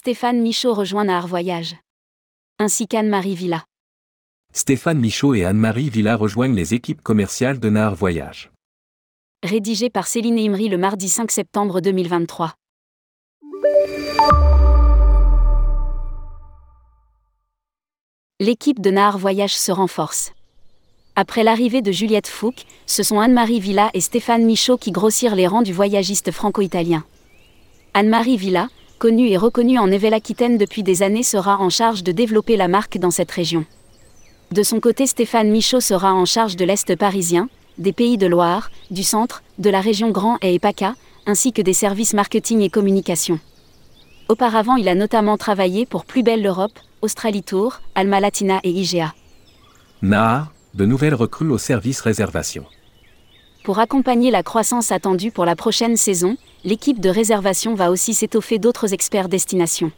Stéphane Michaud rejoint Nahar Voyage. Ainsi qu'Anne-Marie Villa. Stéphane Michaud et Anne-Marie Villa rejoignent les équipes commerciales de Nahar Voyage. Rédigé par Céline Imri le mardi 5 septembre 2023. L'équipe de Nahar Voyage se renforce. Après l'arrivée de Juliette Fouque, ce sont Anne-Marie Villa et Stéphane Michaud qui grossirent les rangs du voyagiste franco-italien. Anne-Marie Villa, connue et reconnue en Nouvelle-Aquitaine depuis des années, sera en charge de développer la marque dans cette région. De son côté, Stéphane Michaud sera en charge de l'Est parisien, des pays de Loire, du centre, de la région Grand et PACA, ainsi que des services marketing et communication. Auparavant, il a notamment travaillé pour Plus Belle l'Europe, Australie Tour, Alma Latina et IGA. Nahar, de nouvelles recrues au service réservation. Pour accompagner la croissance attendue pour la prochaine saison, l'équipe de réservation va aussi s'étoffer d'autres experts destination.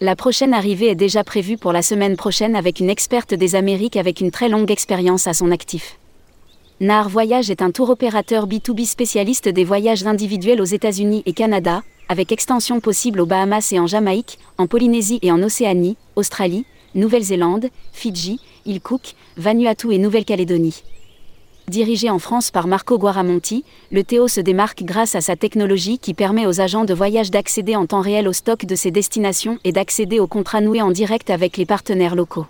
La prochaine arrivée est déjà prévue pour la semaine prochaine avec une experte des Amériques avec une très longue expérience à son actif. NAR Voyage est un tour opérateur B2B spécialiste des voyages individuels aux États-Unis et Canada, avec extension possible aux Bahamas et en Jamaïque, en Polynésie et en Océanie, Australie, Nouvelle-Zélande, Fidji, île Cook, Vanuatu et Nouvelle-Calédonie. Dirigé en France par Marco Guaramonti, le Théo se démarque grâce à sa technologie qui permet aux agents de voyage d'accéder en temps réel au stock de ses destinations et d'accéder aux contrats noués en direct avec les partenaires locaux.